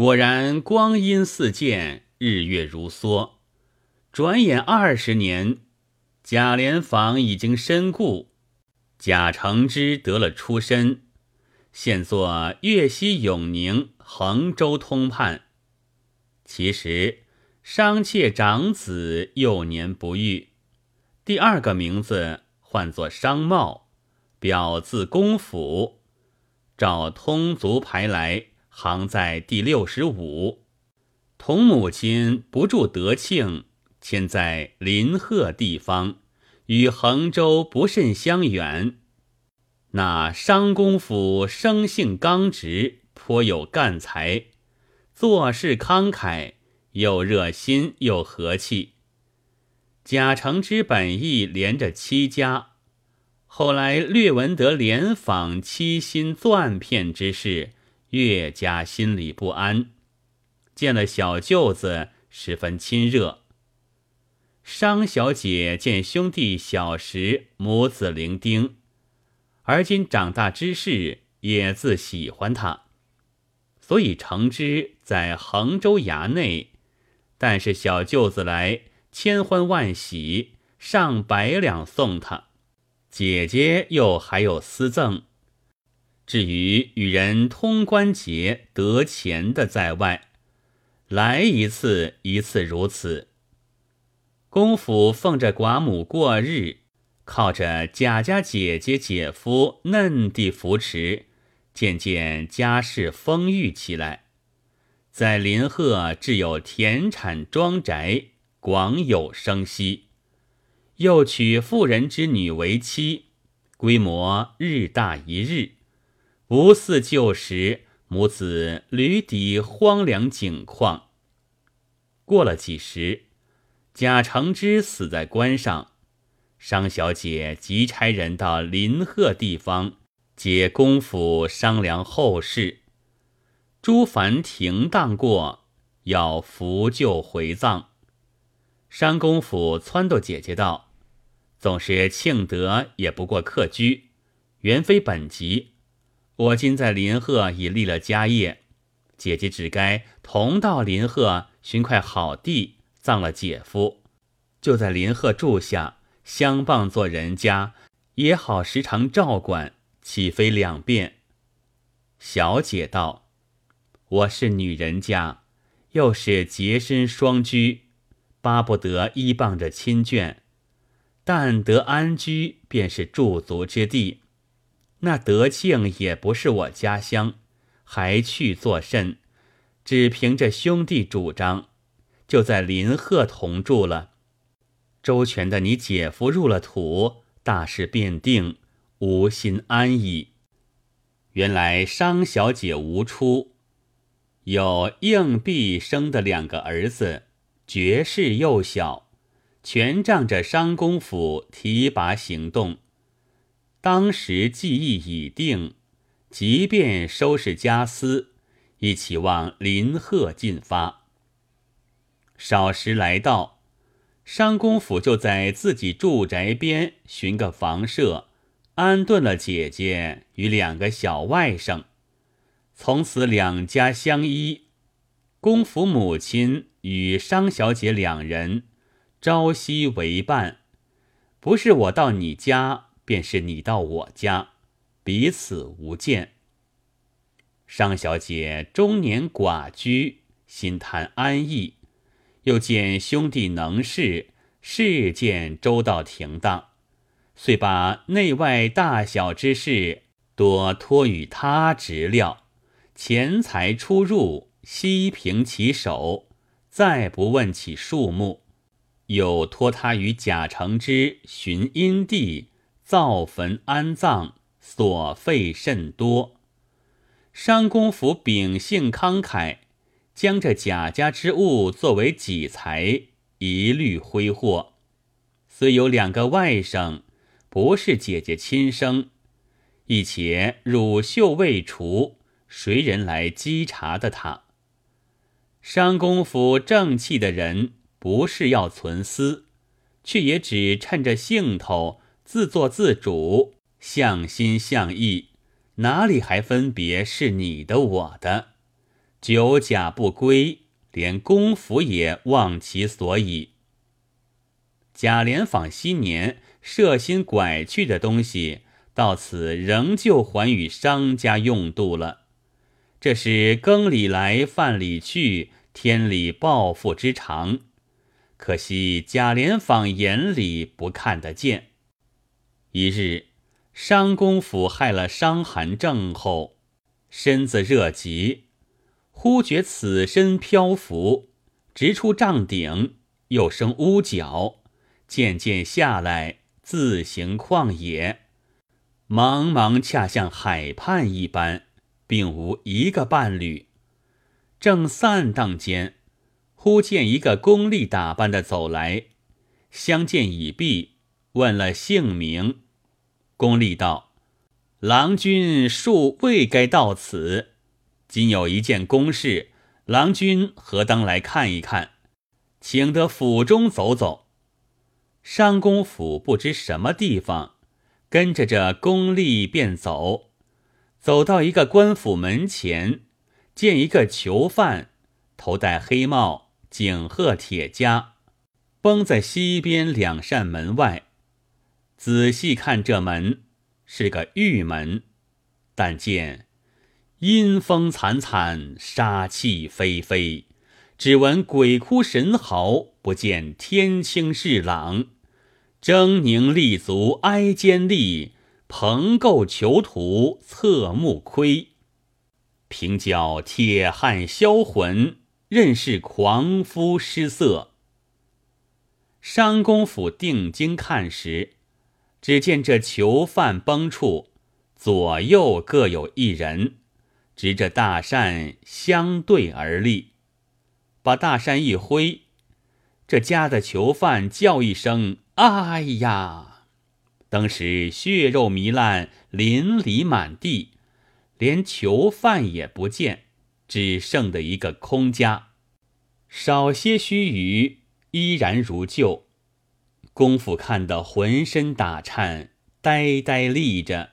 果然光阴似箭，日月如梭。转眼二十年，贾琏坊已经身故，贾承之得了出身，现作粤西永宁、衡州通判。其实商妾长子幼年不育，第二个名字唤作商茂，表字公府，照通族排来。行在第六十五，同母亲不住德庆，迁在临贺地方，与衡州不甚相远。那商公府生性刚直，颇有干才，做事慷慨，又热心又和气。贾承之本意连着戚家，后来略闻得连访七心钻骗之事。越加心里不安，见了小舅子，十分亲热。商小姐见兄弟小时母子伶仃，而今长大之事，也自喜欢他，所以承之在衡州衙内。但是小舅子来，千欢万喜，上百两送他。姐姐又还有私赠。至于与人通关节得钱的在外，来一次一次如此。公府奉着寡母过日，靠着贾家姐姐姐夫嫩地扶持，渐渐家世丰裕起来，在临贺置有田产庄宅，广有生息。又娶妇人之女为妻，规模日大一日。不似旧时，母子屡抵荒凉景况。过了几时，贾承之死在关上，商小姐急差人到临贺地方，接公府商量后事。诸凡停当过，要扶柩回葬。商公府撺掇姐姐道：“总是庆德，也不过客居，原非本籍。”我今在临贺已立了家业，姐姐只该同到临贺寻块好地葬了姐夫，就在临贺住下，相傍做人家，也好时常照管，岂非两便？小姐道：“我是女人家，又是洁身双居，巴不得依傍着亲眷，但得安居便是驻足之地。”那德庆也不是我家乡，还去作甚？只凭着兄弟主张，就在临贺同住了。周全的你姐夫入了土，大事便定，无心安矣。原来商小姐无出，有硬币生的两个儿子，绝世幼小，全仗着商公府提拔行动。当时计议已定，即便收拾家私，一起往临贺进发。少时来到，商公府就在自己住宅边寻个房舍，安顿了姐姐与两个小外甥。从此两家相依，公府母亲与商小姐两人朝夕为伴。不是我到你家。便是你到我家，彼此无间。商小姐中年寡居，心贪安逸，又见兄弟能事，事件周到停当，遂把内外大小之事多托与他执料，钱财出入悉凭其手，再不问起数目，又托他与贾承之寻阴地。造坟安葬，所费甚多。商公府秉性慷慨，将这贾家之物作为己财，一律挥霍。虽有两个外甥，不是姐姐亲生，一且乳臭未除，谁人来稽查的他？商公府正气的人，不是要存私，却也只趁着兴头。自作自主，向心向意，哪里还分别是你的我的？久假不归，连公府也忘其所以。贾琏访昔年设心拐去的东西，到此仍旧还与商家用度了。这是更里来饭里去，天理报复之常。可惜贾琏坊眼里不看得见。一日，商公府害了伤寒症后，身子热极，忽觉此身漂浮，直出帐顶，又生乌角。渐渐下来，自行旷野，茫茫恰像海畔一般，并无一个伴侣。正散荡间，忽见一个宫吏打扮的走来，相见已毕，问了姓名。宫吏道：“郎君恕未该到此，今有一件公事，郎君何当来看一看？请得府中走走。”商公府不知什么地方，跟着这宫吏便走，走到一个官府门前，见一个囚犯，头戴黑帽，颈鹤铁枷，绷在西边两扇门外。仔细看这门，是个玉门，但见阴风惨惨，杀气飞飞。只闻鬼哭神嚎，不见天清日朗。狰狞立足哀肩立，蓬垢囚徒侧目窥。平教铁汉销魂，任是狂夫失色。商公府定睛看时，只见这囚犯崩处，左右各有一人，执着大扇相对而立。把大扇一挥，这家的囚犯叫一声：“哎呀！”当时血肉糜烂，淋漓满地，连囚犯也不见，只剩的一个空家。少些须臾，依然如旧。功夫看得浑身打颤，呆呆立着。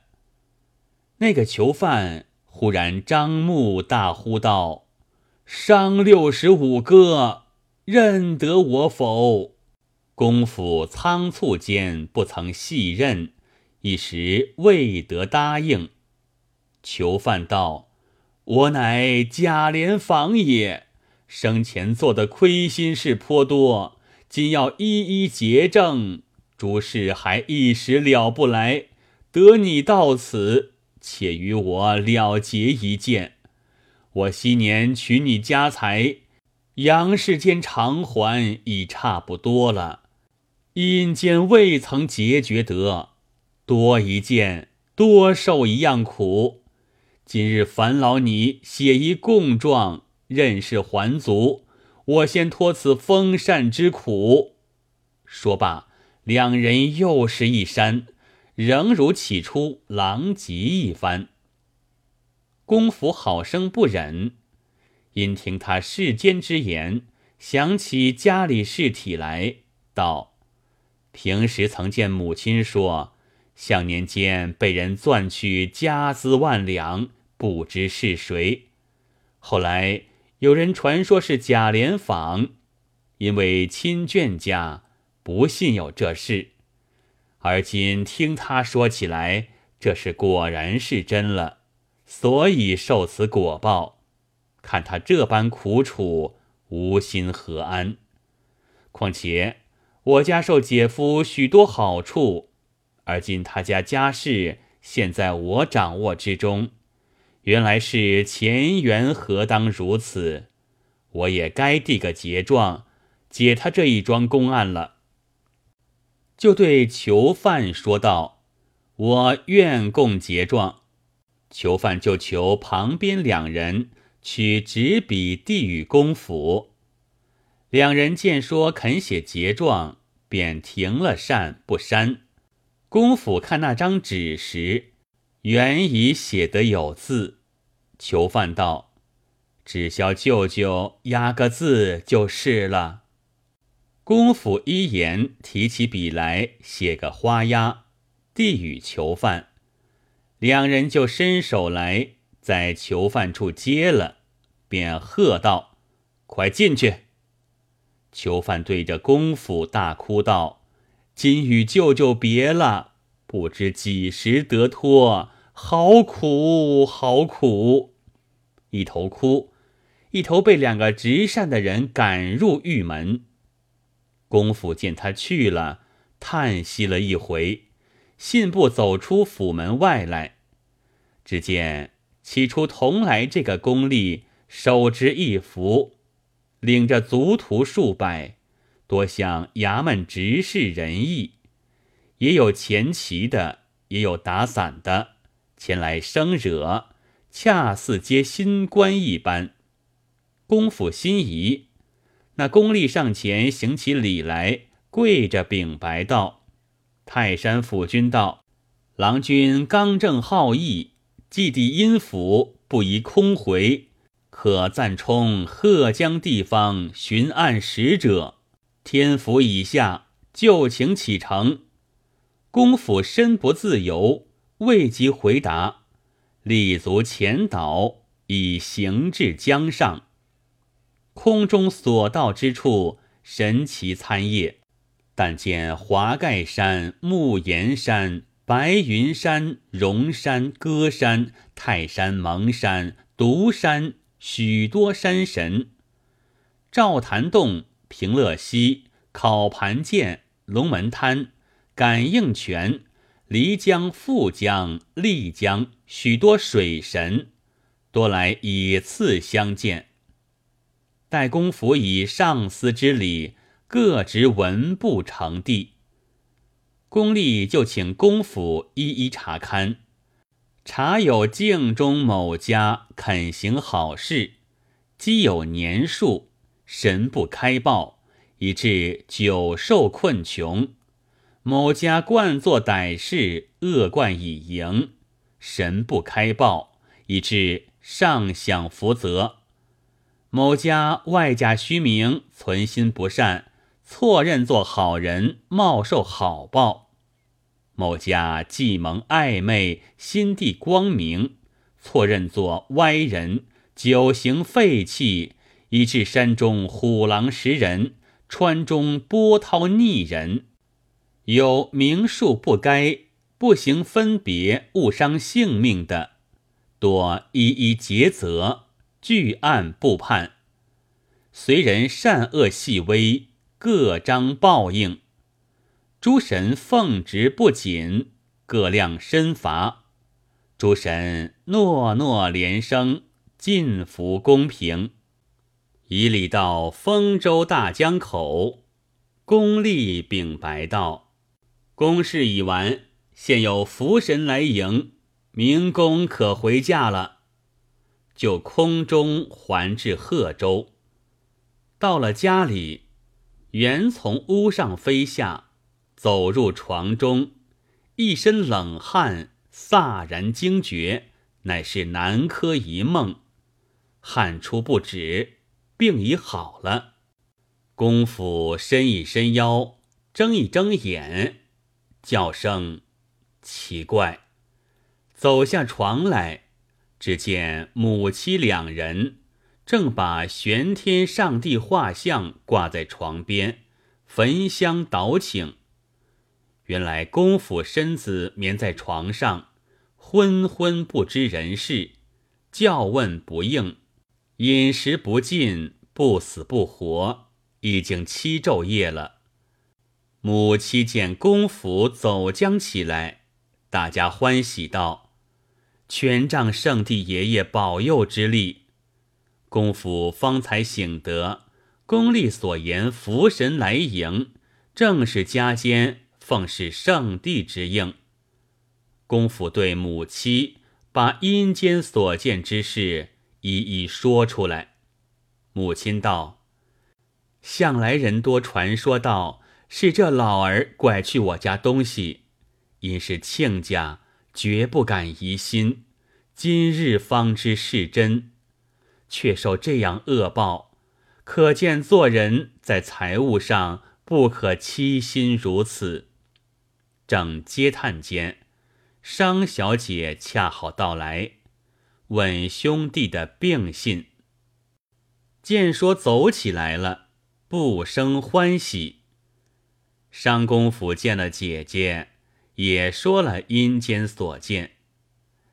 那个囚犯忽然张目大呼道。商六十五哥，认得我否？功夫仓促间不曾细认，一时未得答应。囚犯道：“我乃贾琏房也，生前做的亏心事颇多，今要一一结证，诸事还一时了不来。得你到此，且与我了结一件。”我昔年取你家财，阳世间偿还已差不多了，阴间未曾解决得，多一件多受一样苦。今日烦劳你写一供状，任是还足。我先托此风扇之苦。说罢，两人又是一山，仍如起初狼藉一番。公府好生不忍，因听他世间之言，想起家里事体来，道：“平时曾见母亲说，向年间被人攥去家资万两，不知是谁。后来有人传说是贾琏坊，因为亲眷家不信有这事，而今听他说起来，这事果然是真了。”所以受此果报，看他这般苦楚，无心何安？况且我家受姐夫许多好处，而今他家家事现在我掌握之中，原来是前缘何当如此？我也该递个结状，解他这一桩公案了。就对囚犯说道：“我愿供结状。”囚犯就求旁边两人取纸笔递与公府，两人见说肯写结状，便停了扇不删。公府看那张纸时，原已写得有字。囚犯道：“只消舅舅压个字就是了。”公府一言，提起笔来写个花押，递与囚犯。两人就伸手来，在囚犯处接了，便喝道：“快进去！”囚犯对着公府大哭道：“今与舅舅别了，不知几时得脱，好苦，好苦！”一头哭，一头被两个执善的人赶入狱门。公府见他去了，叹息了一回，信步走出府门外来。只见起初同来这个公吏手执一幅，领着族徒数百，多向衙门执事仁义，也有前旗的，也有打伞的，前来生惹，恰似接新官一般。公府心仪。那公吏上前行起礼来，跪着禀白道：“泰山府君道，郎君刚正好义，既抵阴府，不宜空回，可暂充贺江地方巡按使者。天府以下，就请启程。”公府身不自由，未及回答，立足前岛，已行至江上。空中所到之处，神奇参叶。但见华盖山、木岩山、白云山、荣山、歌山、泰山、蒙山、独山，许多山神。赵潭洞、平乐溪、烤盘涧、龙门滩、感应泉、漓江、富江、丽江，许多水神，多来以次相见。待公府以上司之礼，各执文部呈递。公吏就请公府一一查勘，查有境中某家肯行好事，积有年数，神不开报，以致久受困穷；某家惯作歹事，恶贯以盈，神不开报，以致上享福泽。某家外假虚名，存心不善，错认做好人，冒受好报；某家既蒙暧昧，心地光明，错认做歪人，久行废弃，以致山中虎狼食人，川中波涛逆人，有名数不该，不行分别，误伤性命的，多一一诘责。据案不判，随人善恶细微，各章报应。诸神奉职不谨，各量身罚。诸神诺诺连声，尽服公平。以礼到丰州大江口，公吏禀白道：公事已完，现有福神来迎，明公可回驾了。就空中还至贺州，到了家里，原从屋上飞下，走入床中，一身冷汗，飒然惊觉，乃是南柯一梦，汗出不止，病已好了。公府伸一伸腰，睁一睁眼，叫声奇怪，走下床来。只见母妻两人正把玄天上帝画像挂在床边，焚香祷请。原来公府身子眠在床上，昏昏不知人事，叫问不应，饮食不进，不死不活，已经七昼夜了。母妻见公府走将起来，大家欢喜道。全仗圣帝爷爷保佑之力，公府方才醒得。公吏所言福神来迎，正是家间奉是圣帝之应。公府对母妻把阴间所见之事一一说出来。母亲道：“向来人多传说道，是这老儿拐去我家东西，因是亲家。”绝不敢疑心，今日方知是真，却受这样恶报，可见做人在财物上不可欺心如此。正嗟叹间，商小姐恰好到来，问兄弟的病信，见说走起来了，不生欢喜。商公府见了姐姐，也说了阴间所见。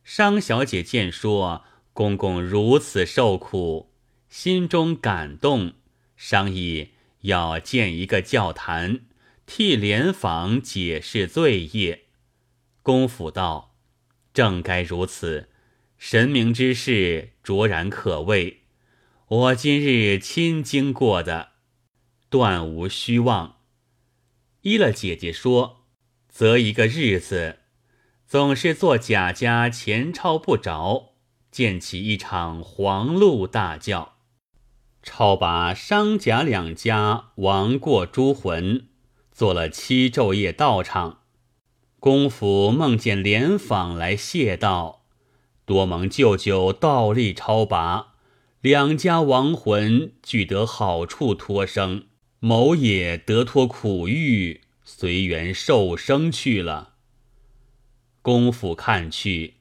商小姐见说公公如此受苦，心中感动，商议要建一个教坛，替莲房解释罪业。公府道：“正该如此，神明之事卓然可畏。我今日亲经过的，断无虚妄。依了姐姐说，择一个日子。”总是做贾家钱钞不着，建起一场黄鹿大轿，超拔商贾两家亡过诸魂，做了七昼夜道场。公府梦见莲坊来谢道，多蒙舅舅倒立超拔，两家亡魂俱得好处脱生，某也得脱苦狱，随缘受生去了。公府看去，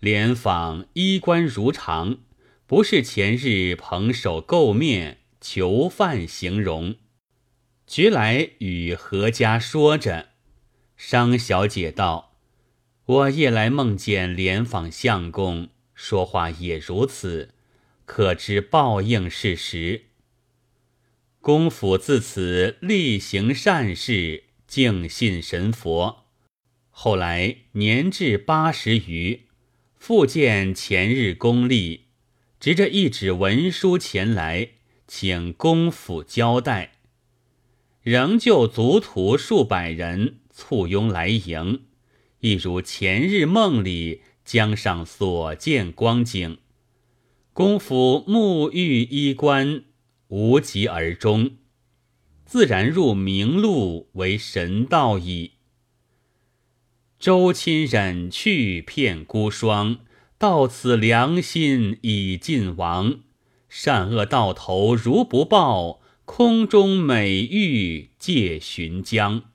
莲坊衣冠如常，不是前日捧手垢面囚犯形容。觉来与何家说着，商小姐道：“我夜来梦见莲坊相公，说话也如此，可知报应是实。”公府自此力行善事，敬信神佛。后来年至八十余，复见前日功力，执着一纸文书前来，请公府交代。仍旧族徒数百人簇拥来迎，一如前日梦里江上所见光景。公府沐浴衣冠，无疾而终，自然入明路为神道矣。周亲忍去片孤霜，到此良心已尽亡。善恶到头如不报，空中美玉借寻江。